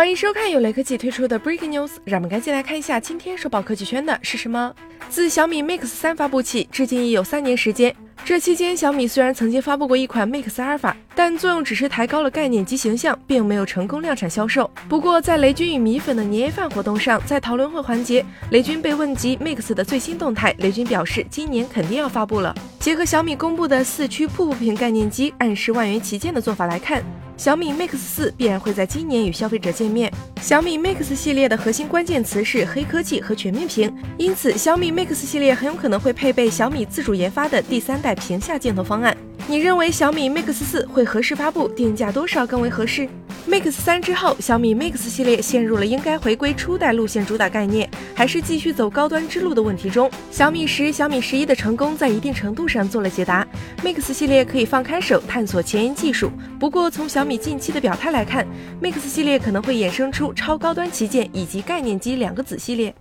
欢迎收看由雷科技推出的 Breaking News，让我们赶紧来看一下今天首爆科技圈的是什么。自小米 Mix 三发布起，至今已有三年时间。这期间，小米虽然曾经发布过一款 Mix 阿尔法，但作用只是抬高了概念及形象，并没有成功量产销售。不过，在雷军与米粉的年夜饭活动上，在讨论会环节，雷军被问及 Mix 的最新动态，雷军表示今年肯定要发布了。结合小米公布的四驱瀑布屏概念机暗示万元旗舰的做法来看。小米 Mix 四必然会在今年与消费者见面。小米 Mix 系列的核心关键词是黑科技和全面屏，因此小米 Mix 系列很有可能会配备小米自主研发的第三代屏下镜头方案。你认为小米 Mix 四会何时发布？定价多少更为合适？Mix 三之后，小米 Mix 系列陷入了应该回归初代路线主打概念，还是继续走高端之路的问题中。小米十、小米十一的成功在一定程度上做了解答。Mix 系列可以放开手探索前沿技术，不过从小米近期的表态来看，Mix 系列可能会衍生出超高端旗舰以及概念机两个子系列。